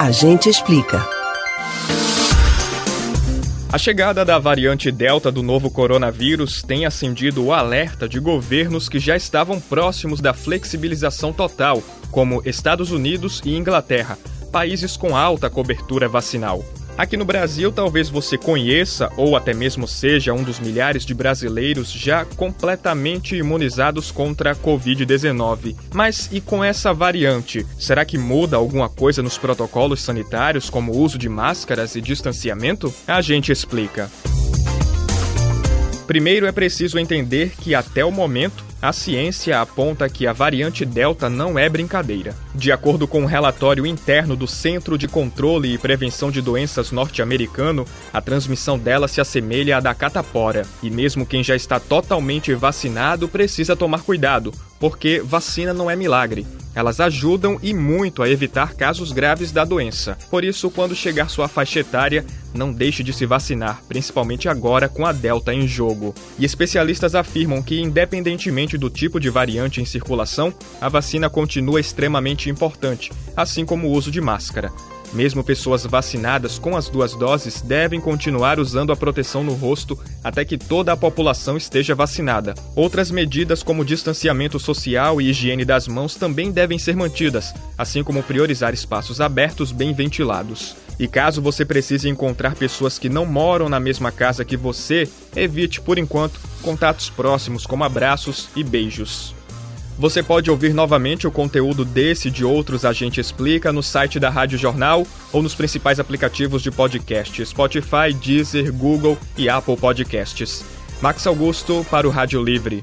A gente explica. A chegada da variante Delta do novo coronavírus tem acendido o alerta de governos que já estavam próximos da flexibilização total, como Estados Unidos e Inglaterra, países com alta cobertura vacinal. Aqui no Brasil, talvez você conheça ou até mesmo seja um dos milhares de brasileiros já completamente imunizados contra a Covid-19. Mas e com essa variante? Será que muda alguma coisa nos protocolos sanitários, como o uso de máscaras e distanciamento? A gente explica. Primeiro é preciso entender que até o momento a ciência aponta que a variante Delta não é brincadeira. De acordo com um relatório interno do Centro de Controle e Prevenção de Doenças norte-americano, a transmissão dela se assemelha à da catapora, e mesmo quem já está totalmente vacinado precisa tomar cuidado, porque vacina não é milagre. Elas ajudam e muito a evitar casos graves da doença. Por isso, quando chegar sua faixa etária, não deixe de se vacinar, principalmente agora com a Delta em jogo. E especialistas afirmam que, independentemente do tipo de variante em circulação, a vacina continua extremamente importante, assim como o uso de máscara. Mesmo pessoas vacinadas com as duas doses devem continuar usando a proteção no rosto até que toda a população esteja vacinada. Outras medidas, como distanciamento social e higiene das mãos, também devem ser mantidas, assim como priorizar espaços abertos bem ventilados. E caso você precise encontrar pessoas que não moram na mesma casa que você, evite, por enquanto, contatos próximos como abraços e beijos. Você pode ouvir novamente o conteúdo desse e de outros A Gente Explica no site da Rádio Jornal ou nos principais aplicativos de podcast Spotify, Deezer, Google e Apple Podcasts. Max Augusto para o Rádio Livre.